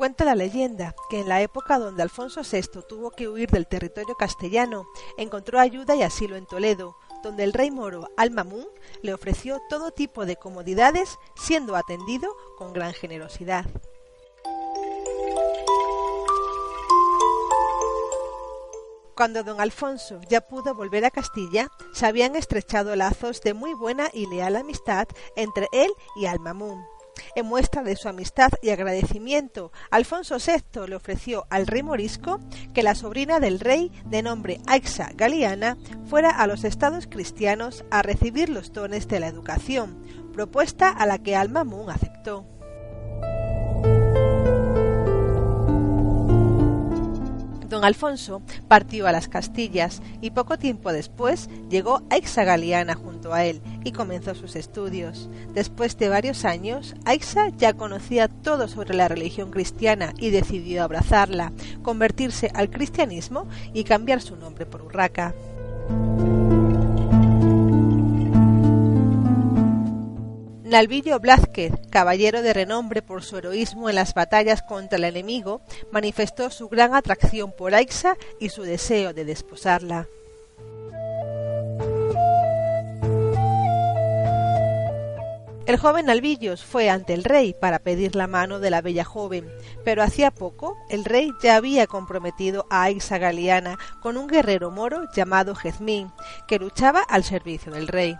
Cuenta la leyenda que en la época donde Alfonso VI tuvo que huir del territorio castellano, encontró ayuda y asilo en Toledo, donde el rey moro Al-Mamun le ofreció todo tipo de comodidades, siendo atendido con gran generosidad. Cuando don Alfonso ya pudo volver a Castilla, se habían estrechado lazos de muy buena y leal amistad entre él y Al-Mamun. En muestra de su amistad y agradecimiento, Alfonso VI le ofreció al rey morisco que la sobrina del rey, de nombre Aixa Galiana, fuera a los estados cristianos a recibir los dones de la educación, propuesta a la que Al-Mamun aceptó. Alfonso partió a las Castillas y poco tiempo después llegó Galiana junto a él y comenzó sus estudios. Después de varios años, Aixa ya conocía todo sobre la religión cristiana y decidió abrazarla, convertirse al cristianismo y cambiar su nombre por Urraca. Nalvillo Blázquez, caballero de renombre por su heroísmo en las batallas contra el enemigo, manifestó su gran atracción por Aixa y su deseo de desposarla. El joven Albillos fue ante el rey para pedir la mano de la bella joven, pero hacía poco el rey ya había comprometido a Aixa Galiana con un guerrero moro llamado Jezmín, que luchaba al servicio del rey.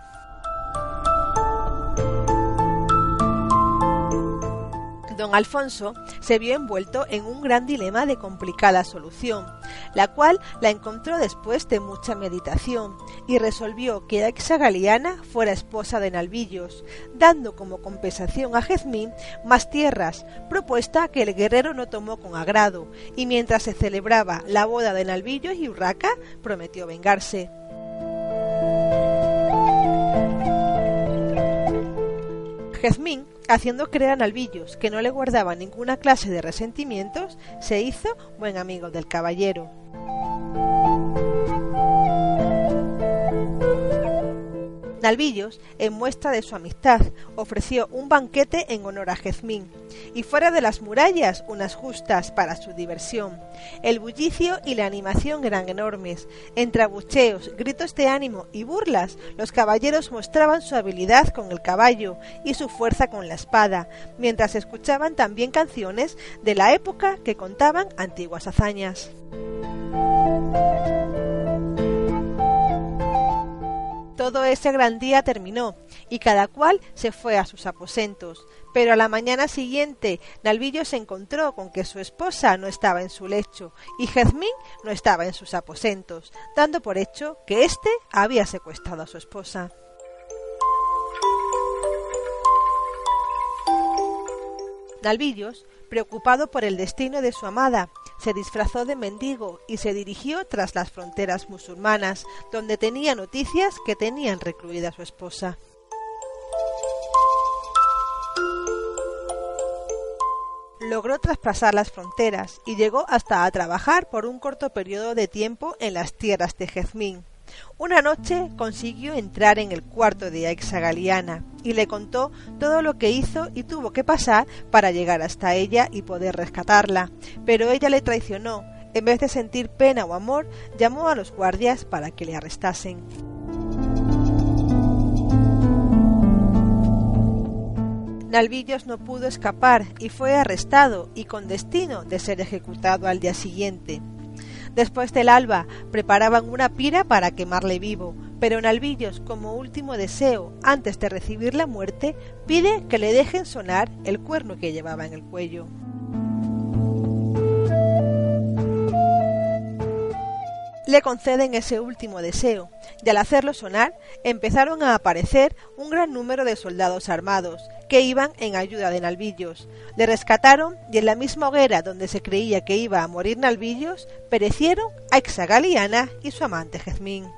Don Alfonso se vio envuelto en un gran dilema de complicada solución, la cual la encontró después de mucha meditación y resolvió que Aixa Galiana fuera esposa de Nalvillos, dando como compensación a Jezmín más tierras, propuesta que el guerrero no tomó con agrado, y mientras se celebraba la boda de Nalvillos y Urraca, prometió vengarse. Jezmín haciendo creer a Nalvillos que no le guardaba ninguna clase de resentimientos, se hizo buen amigo del caballero. Nalvillos, en muestra de su amistad, ofreció un banquete en honor a Jezmín, y fuera de las murallas unas justas para su diversión. El bullicio y la animación eran enormes. Entre abucheos, gritos de ánimo y burlas, los caballeros mostraban su habilidad con el caballo y su fuerza con la espada, mientras escuchaban también canciones de la época que contaban antiguas hazañas. Todo ese gran día terminó, y cada cual se fue a sus aposentos. Pero a la mañana siguiente, Nalvillo se encontró con que su esposa no estaba en su lecho, y Jazmín no estaba en sus aposentos, dando por hecho que éste había secuestrado a su esposa. Nalvillos, preocupado por el destino de su amada, se disfrazó de mendigo y se dirigió tras las fronteras musulmanas, donde tenía noticias que tenían recluida su esposa. logró traspasar las fronteras y llegó hasta a trabajar por un corto periodo de tiempo en las tierras de Jezmín. Una noche consiguió entrar en el cuarto de Aixa Galiana y le contó todo lo que hizo y tuvo que pasar para llegar hasta ella y poder rescatarla. Pero ella le traicionó. En vez de sentir pena o amor, llamó a los guardias para que le arrestasen. Nalvillos no pudo escapar y fue arrestado y con destino de ser ejecutado al día siguiente. Después del alba preparaban una pira para quemarle vivo, pero Nalvillos, como último deseo, antes de recibir la muerte, pide que le dejen sonar el cuerno que llevaba en el cuello. le conceden ese último deseo, y al hacerlo sonar empezaron a aparecer un gran número de soldados armados que iban en ayuda de Nalvillos. Le rescataron y en la misma hoguera donde se creía que iba a morir Nalvillos perecieron Aixa Galiana y su amante Jezmín.